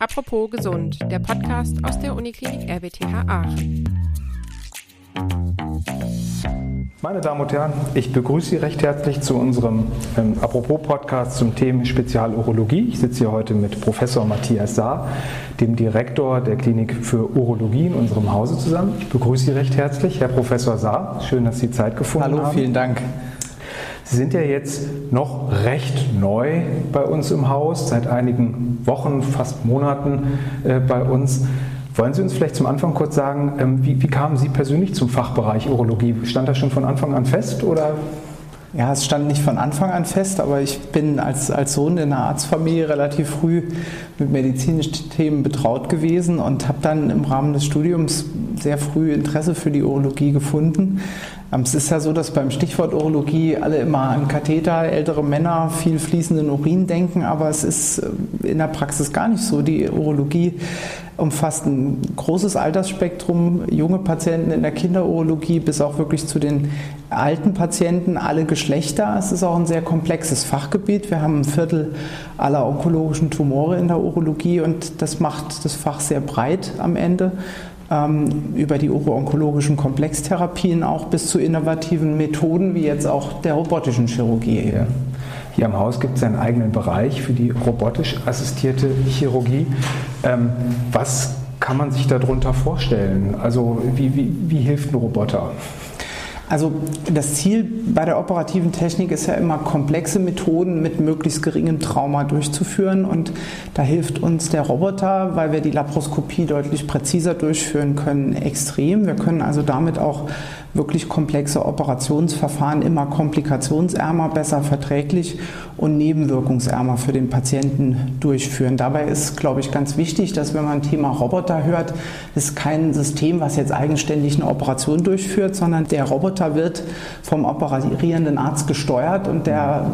Apropos gesund, der Podcast aus der Uniklinik RWTH Aachen. Meine Damen und Herren, ich begrüße Sie recht herzlich zu unserem ähm, Apropos-Podcast zum Thema Spezialurologie. Ich sitze hier heute mit Professor Matthias Saar, dem Direktor der Klinik für Urologie in unserem Hause zusammen. Ich begrüße Sie recht herzlich, Herr Professor Saar. Schön, dass Sie Zeit gefunden Hallo, haben. Hallo, vielen Dank. Sie sind ja jetzt noch recht neu bei uns im Haus, seit einigen Wochen, fast Monaten äh, bei uns. Wollen Sie uns vielleicht zum Anfang kurz sagen, ähm, wie, wie, kamen Sie persönlich zum Fachbereich Urologie? Stand das schon von Anfang an fest oder? Ja, es stand nicht von Anfang an fest, aber ich bin als, als Sohn in einer Arztfamilie relativ früh mit medizinischen Themen betraut gewesen und habe dann im Rahmen des Studiums sehr früh Interesse für die Urologie gefunden. Ähm, es ist ja so, dass beim Stichwort Urologie alle immer an Katheter, ältere Männer, viel fließenden Urin denken, aber es ist äh, in der Praxis gar nicht so. Die Urologie umfasst ein großes Altersspektrum, junge Patienten in der Kinderurologie bis auch wirklich zu den alten Patienten, alle Geschlechter. Es ist auch ein sehr komplexes Fachgebiet. Wir haben ein Viertel aller onkologischen Tumore in der Urologie und das macht das Fach sehr breit am Ende ähm, über die uro-onkologischen Komplextherapien auch bis zu innovativen Methoden wie jetzt auch der robotischen Chirurgie. Ja. Hier am Haus gibt es einen eigenen Bereich für die robotisch assistierte Chirurgie. Ähm, was kann man sich darunter vorstellen? Also wie, wie, wie hilft ein Roboter? Also das Ziel bei der operativen Technik ist ja immer, komplexe Methoden mit möglichst geringem Trauma durchzuführen. Und da hilft uns der Roboter, weil wir die Laparoskopie deutlich präziser durchführen können, extrem. Wir können also damit auch wirklich komplexe Operationsverfahren immer komplikationsärmer, besser verträglich und nebenwirkungsärmer für den Patienten durchführen. Dabei ist, glaube ich, ganz wichtig, dass wenn man Thema Roboter hört, ist kein System, was jetzt eigenständig eine Operation durchführt, sondern der Roboter wird vom operierenden Arzt gesteuert und der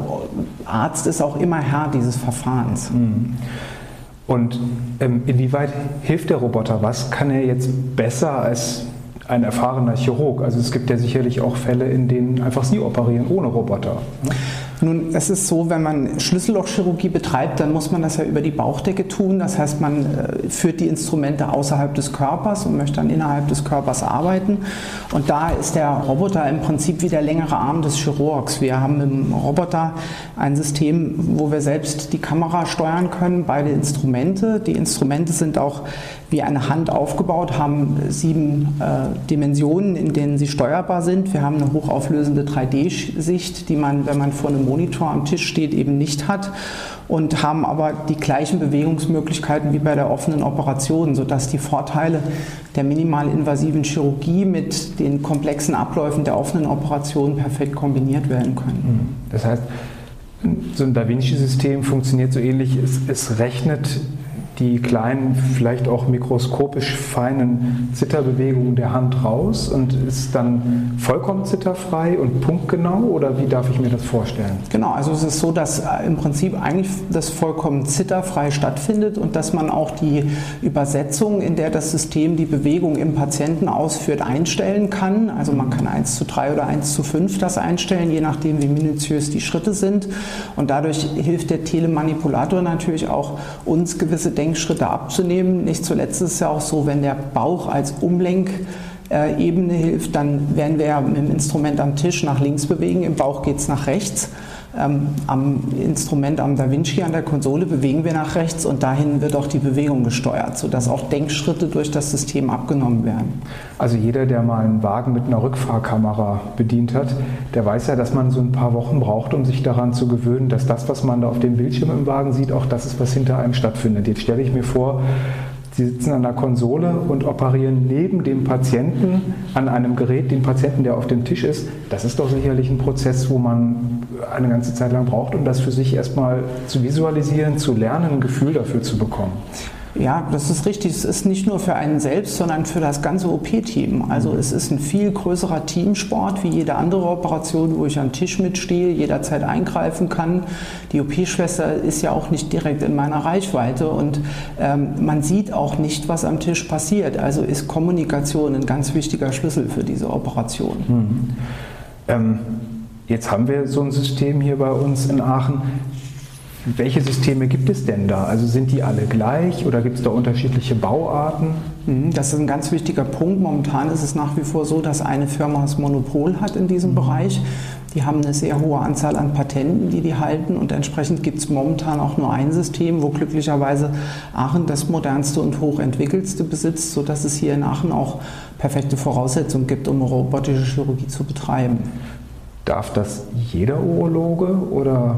Arzt ist auch immer Herr dieses Verfahrens. Mhm. Und ähm, inwieweit hilft der Roboter? Was kann er jetzt besser als ein erfahrener Chirurg. Also es gibt ja sicherlich auch Fälle, in denen einfach Sie operieren ohne Roboter. Ne? Nun, es ist so, wenn man Schlüssellochchirurgie betreibt, dann muss man das ja über die Bauchdecke tun. Das heißt, man äh, führt die Instrumente außerhalb des Körpers und möchte dann innerhalb des Körpers arbeiten. Und da ist der Roboter im Prinzip wie der längere Arm des Chirurgs. Wir haben im Roboter ein System, wo wir selbst die Kamera steuern können, beide Instrumente. Die Instrumente sind auch wie eine Hand aufgebaut, haben sieben äh, Dimensionen, in denen sie steuerbar sind. Wir haben eine hochauflösende 3D-Sicht, die man, wenn man vor einem Monitor am Tisch steht, eben nicht hat und haben aber die gleichen Bewegungsmöglichkeiten wie bei der offenen Operation, sodass die Vorteile der minimalinvasiven Chirurgie mit den komplexen Abläufen der offenen Operation perfekt kombiniert werden können. Mhm. Das heißt, so ein Da Vinci-System funktioniert so ähnlich, es, es rechnet die kleinen, vielleicht auch mikroskopisch feinen Zitterbewegungen der Hand raus und ist dann vollkommen zitterfrei und punktgenau oder wie darf ich mir das vorstellen? Genau, also es ist so, dass äh, im Prinzip eigentlich das vollkommen zitterfrei stattfindet und dass man auch die Übersetzung, in der das System die Bewegung im Patienten ausführt, einstellen kann. Also man kann 1 zu 3 oder 1 zu 5 das einstellen, je nachdem wie minutiös die Schritte sind und dadurch hilft der Telemanipulator natürlich auch uns gewisse Denk Lenkschritte abzunehmen. Nicht zuletzt ist es ja auch so, wenn der Bauch als Umlenkebene hilft, dann werden wir ja mit dem Instrument am Tisch nach links bewegen, im Bauch geht es nach rechts ähm, am Instrument am Da Vinci an der Konsole bewegen wir nach rechts und dahin wird auch die Bewegung gesteuert, sodass auch Denkschritte durch das System abgenommen werden. Also jeder, der mal einen Wagen mit einer Rückfahrkamera bedient hat, der weiß ja, dass man so ein paar Wochen braucht, um sich daran zu gewöhnen, dass das, was man da auf dem Bildschirm im Wagen sieht, auch das ist, was hinter einem stattfindet. Jetzt stelle ich mir vor, Sie sitzen an der Konsole und operieren neben dem Patienten an einem Gerät, den Patienten, der auf dem Tisch ist. Das ist doch sicherlich ein Prozess, wo man eine ganze Zeit lang braucht, um das für sich erstmal zu visualisieren, zu lernen, ein Gefühl dafür zu bekommen. Ja, das ist richtig. Es ist nicht nur für einen selbst, sondern für das ganze OP-Team. Also es ist ein viel größerer Teamsport wie jede andere Operation, wo ich am Tisch mitstehe, jederzeit eingreifen kann. Die OP-Schwester ist ja auch nicht direkt in meiner Reichweite und ähm, man sieht auch nicht, was am Tisch passiert. Also ist Kommunikation ein ganz wichtiger Schlüssel für diese Operation. Mhm. Ähm, jetzt haben wir so ein System hier bei uns in Aachen. Welche Systeme gibt es denn da? Also sind die alle gleich oder gibt es da unterschiedliche Bauarten? Mhm, das ist ein ganz wichtiger Punkt. Momentan ist es nach wie vor so, dass eine Firma das Monopol hat in diesem mhm. Bereich. Die haben eine sehr hohe Anzahl an Patenten, die die halten und entsprechend gibt es momentan auch nur ein System, wo glücklicherweise Aachen das modernste und hochentwickelste besitzt, sodass es hier in Aachen auch perfekte Voraussetzungen gibt, um robotische Chirurgie zu betreiben. Darf das jeder Urologe oder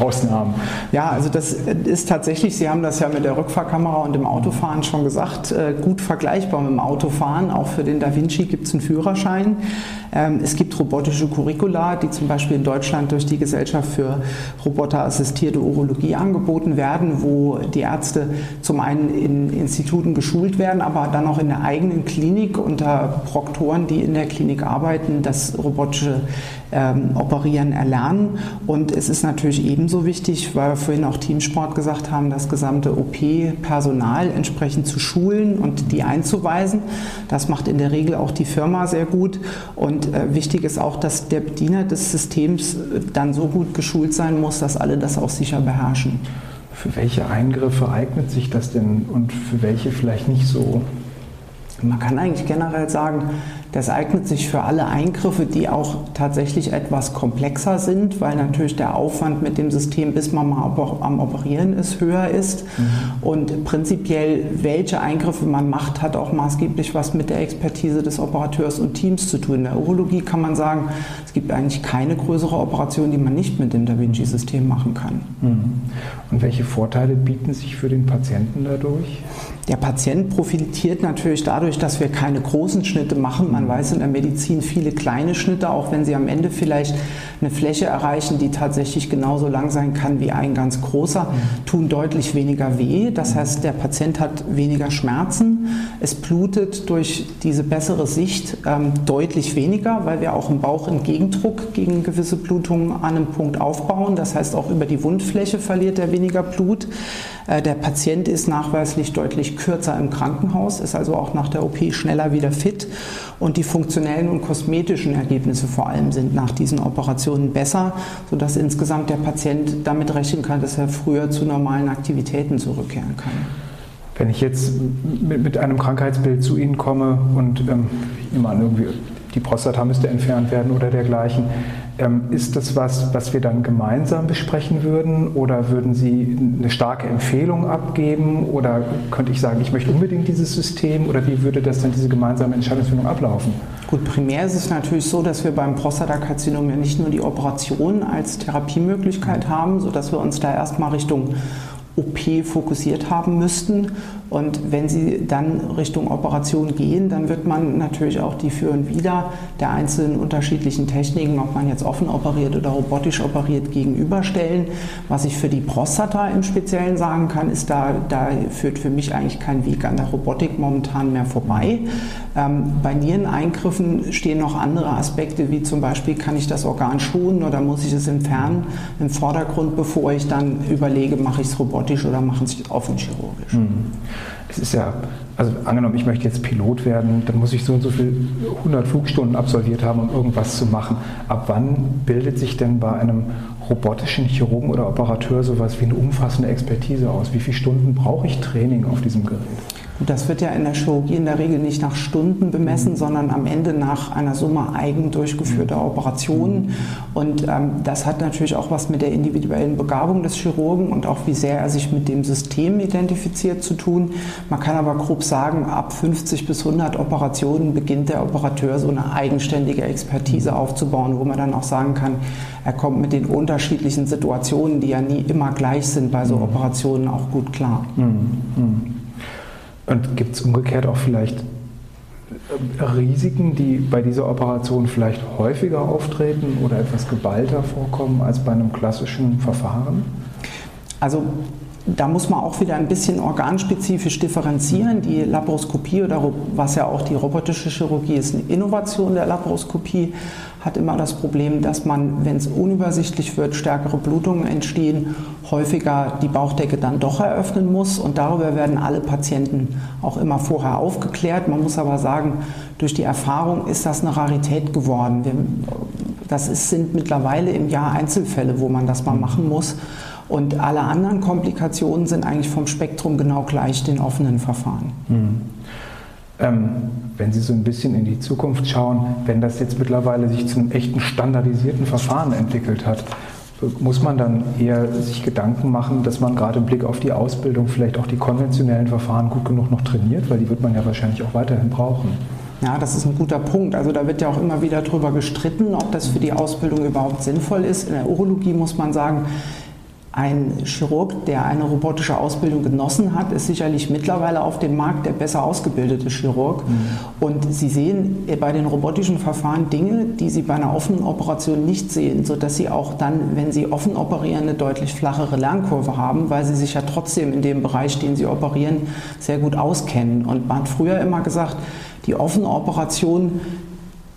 Ausnahmen? Ja, also das ist tatsächlich, Sie haben das ja mit der Rückfahrkamera und dem Autofahren schon gesagt, äh, gut vergleichbar mit dem Autofahren. Auch für den Da Vinci gibt es einen Führerschein. Ähm, es gibt robotische Curricula, die zum Beispiel in Deutschland durch die Gesellschaft für roboterassistierte Urologie angeboten werden, wo die Ärzte zum einen in Instituten geschult werden, aber dann auch in der eigenen Klinik unter Proktoren, die in der Klinik arbeiten, das robotische ähm, Operieren erlernen. Und es ist natürlich ebenso wichtig, weil wir vorhin auch Teamsport gesagt haben, das gesamte OP-Personal entsprechend zu schulen und die einzuweisen. Das macht in der Regel auch die Firma sehr gut. Und äh, wichtig ist auch, dass der Bediener des Systems äh, dann so gut geschult sein muss, dass alle das auch sicher beherrschen. Für welche Eingriffe eignet sich das denn und für welche vielleicht nicht so? Man kann eigentlich generell sagen, das eignet sich für alle Eingriffe, die auch tatsächlich etwas komplexer sind, weil natürlich der Aufwand mit dem System, bis man mal am Operieren ist, höher ist. Mhm. Und prinzipiell, welche Eingriffe man macht, hat auch maßgeblich was mit der Expertise des Operateurs und Teams zu tun. In der Urologie kann man sagen, es gibt eigentlich keine größere Operation, die man nicht mit dem Da Vinci-System machen kann. Mhm. Und welche Vorteile bieten sich für den Patienten dadurch? Der Patient profitiert natürlich dadurch, dass wir keine großen Schnitte machen. Man weiß in der Medizin viele kleine Schnitte, auch wenn sie am Ende vielleicht eine Fläche erreichen, die tatsächlich genauso lang sein kann wie ein ganz großer, tun deutlich weniger weh. Das heißt, der Patient hat weniger Schmerzen. Es blutet durch diese bessere Sicht ähm, deutlich weniger, weil wir auch im Bauch Entgegendruck gegen gewisse Blutungen an einem Punkt aufbauen. Das heißt, auch über die Wundfläche verliert er weniger Blut. Äh, der Patient ist nachweislich deutlich kürzer im Krankenhaus, ist also auch nach der OP schneller wieder fit und die funktionellen und kosmetischen Ergebnisse vor allem sind nach diesen Operationen besser, sodass insgesamt der Patient damit rechnen kann, dass er früher zu normalen Aktivitäten zurückkehren kann. Wenn ich jetzt mit, einem Krankheitsbild zu Ihnen komme und ähm, immer irgendwie die Prostata müsste entfernt werden oder dergleichen. Ähm, ist das was, was wir dann gemeinsam besprechen würden oder würden Sie eine starke Empfehlung abgeben oder könnte ich sagen, ich möchte unbedingt dieses System oder wie würde das dann diese gemeinsame Entscheidungsfindung ablaufen? Gut, primär ist es natürlich so, dass wir beim Prostatakarzinom ja nicht nur die Operation als Therapiemöglichkeit haben, sodass wir uns da erstmal Richtung OP fokussiert haben müssten. Und wenn Sie dann Richtung Operation gehen, dann wird man natürlich auch die Für und Wider der einzelnen unterschiedlichen Techniken, ob man jetzt offen operiert oder robotisch operiert, gegenüberstellen. Was ich für die Prostata im Speziellen sagen kann, ist, da, da führt für mich eigentlich kein Weg an der Robotik momentan mehr vorbei. Ähm, bei Niereneingriffen stehen noch andere Aspekte, wie zum Beispiel, kann ich das Organ schonen oder muss ich es entfernen im Vordergrund, bevor ich dann überlege, mache ich es robotisch oder mache ich es offen chirurgisch. Mhm es ist ja, also angenommen, ich möchte jetzt Pilot werden, dann muss ich so und so viel 100 Flugstunden absolviert haben, um irgendwas zu machen. Ab wann bildet sich denn bei einem robotischen Chirurgen oder Operateur sowas wie eine umfassende Expertise aus? Wie viele Stunden brauche ich Training auf diesem Gerät? Das wird ja in der Chirurgie in der Regel nicht nach Stunden bemessen, mhm. sondern am Ende nach einer Summe eigen durchgeführter mhm. Operationen. Und ähm, das hat natürlich auch was mit der individuellen Begabung des Chirurgen und auch wie sehr er sich mit dem System identifiziert zu tun. Man kann aber grob sagen, ab 50 bis 100 Operationen beginnt der Operateur so eine eigenständige Expertise mhm. aufzubauen, wo man dann auch sagen kann, er kommt mit den unterschiedlichen Situationen, die ja nie immer gleich sind, bei so Operationen auch gut klar. Mhm. Und gibt es umgekehrt auch vielleicht äh, Risiken, die bei dieser Operation vielleicht häufiger auftreten oder etwas geballter vorkommen als bei einem klassischen Verfahren? Also da muss man auch wieder ein bisschen organspezifisch differenzieren. Die Laparoskopie oder was ja auch die robotische Chirurgie ist, eine Innovation der Laparoskopie, hat immer das Problem, dass man, wenn es unübersichtlich wird, stärkere Blutungen entstehen, häufiger die Bauchdecke dann doch eröffnen muss. Und darüber werden alle Patienten auch immer vorher aufgeklärt. Man muss aber sagen, durch die Erfahrung ist das eine Rarität geworden. Wir, das ist, sind mittlerweile im Jahr Einzelfälle, wo man das mal machen muss. Und alle anderen Komplikationen sind eigentlich vom Spektrum genau gleich den offenen Verfahren. Mhm. Ähm, wenn Sie so ein bisschen in die Zukunft schauen, wenn das jetzt mittlerweile sich zu einem echten standardisierten Verfahren entwickelt hat, muss man dann eher sich Gedanken machen, dass man gerade im Blick auf die Ausbildung vielleicht auch die konventionellen Verfahren gut genug noch trainiert, weil die wird man ja wahrscheinlich auch weiterhin brauchen. Ja, das ist ein guter Punkt. Also da wird ja auch immer wieder darüber gestritten, ob das für die Ausbildung überhaupt sinnvoll ist. In der Urologie muss man sagen, ein Chirurg, der eine robotische Ausbildung genossen hat, ist sicherlich mittlerweile auf dem Markt der besser ausgebildete Chirurg. Mhm. Und Sie sehen bei den robotischen Verfahren Dinge, die Sie bei einer offenen Operation nicht sehen, sodass Sie auch dann, wenn Sie offen operieren, eine deutlich flachere Lernkurve haben, weil Sie sich ja trotzdem in dem Bereich, den Sie operieren, sehr gut auskennen. Und man hat früher immer gesagt, die offene Operation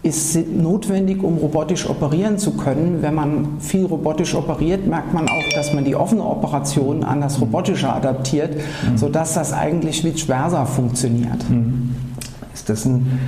ist notwendig, um robotisch operieren zu können. Wenn man viel robotisch operiert, merkt man auch, dass man die offene Operation an das Robotische adaptiert, mhm. sodass das eigentlich vice versa funktioniert. Mhm. Ist das ein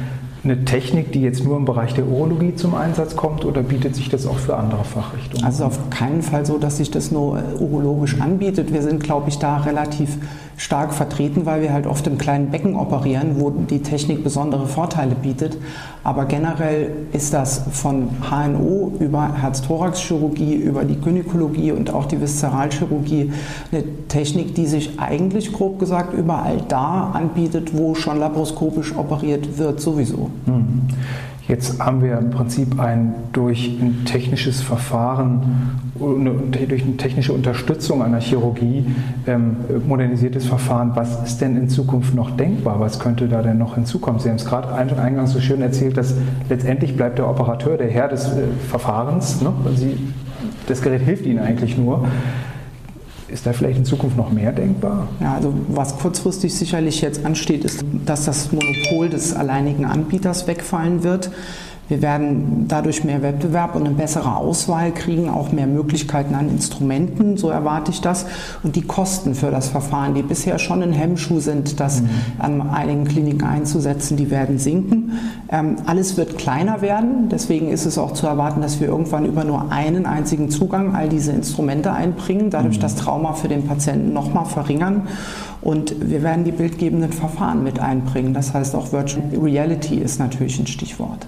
eine Technik, die jetzt nur im Bereich der Urologie zum Einsatz kommt oder bietet sich das auch für andere Fachrichtungen? Also auf keinen Fall so, dass sich das nur urologisch anbietet. Wir sind, glaube ich, da relativ stark vertreten, weil wir halt oft im kleinen Becken operieren, wo die Technik besondere Vorteile bietet. Aber generell ist das von HNO über Herz-Thorax-Chirurgie, über die Gynäkologie und auch die Viszeralchirurgie eine Technik, die sich eigentlich grob gesagt überall da anbietet, wo schon laparoskopisch operiert wird, sowieso. Mhm. Jetzt haben wir im Prinzip ein durch ein technisches Verfahren, durch eine technische Unterstützung einer Chirurgie ähm, modernisiertes Verfahren. Was ist denn in Zukunft noch denkbar? Was könnte da denn noch hinzukommen? Sie haben es gerade eingangs so schön erzählt, dass letztendlich bleibt der Operateur der Herr des äh, Verfahrens. Ne? Sie, das Gerät hilft Ihnen eigentlich nur. Ist da vielleicht in Zukunft noch mehr denkbar? Ja, also was kurzfristig sicherlich jetzt ansteht, ist, dass das Monopol des alleinigen Anbieters wegfallen wird. Wir werden dadurch mehr Wettbewerb und eine bessere Auswahl kriegen, auch mehr Möglichkeiten an Instrumenten, so erwarte ich das. Und die Kosten für das Verfahren, die bisher schon ein Hemmschuh sind, das mhm. an einigen Kliniken einzusetzen, die werden sinken. Ähm, alles wird kleiner werden, deswegen ist es auch zu erwarten, dass wir irgendwann über nur einen einzigen Zugang all diese Instrumente einbringen, dadurch mhm. das Trauma für den Patienten nochmal verringern. Und wir werden die bildgebenden Verfahren mit einbringen. Das heißt, auch Virtual Reality ist natürlich ein Stichwort.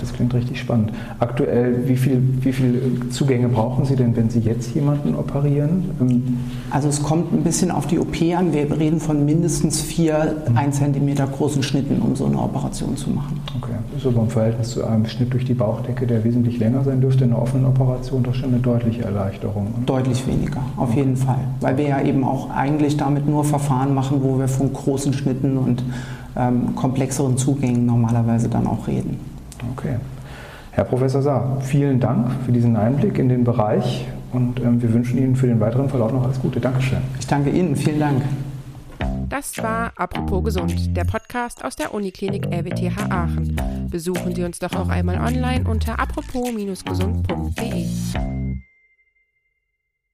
Das klingt richtig spannend. Aktuell, wie viele wie viel Zugänge brauchen Sie denn, wenn Sie jetzt jemanden operieren? Ähm, also es kommt ein bisschen auf die OP an. Wir reden von mindestens vier mhm. 1 cm großen Schnitten, um so eine Operation zu machen. Okay, das ist aber im Verhältnis zu einem Schnitt durch die Bauchdecke, der wesentlich länger sein dürfte, in einer offenen Operation doch schon eine deutliche Erleichterung. Deutlich weniger, auf okay. jeden Fall. Weil wir ja eben auch eigentlich damit nur Verfahren machen, wo wir von großen Schnitten und ähm, komplexeren Zugängen normalerweise dann auch reden. Okay. Herr Professor Saar, vielen Dank für diesen Einblick in den Bereich und ähm, wir wünschen Ihnen für den weiteren Verlauf noch alles Gute. Dankeschön. Ich danke Ihnen, vielen Dank. Das war Apropos Gesund, der Podcast aus der Uniklinik RWTH Aachen. Besuchen Sie uns doch auch einmal online unter apropos-gesund.de.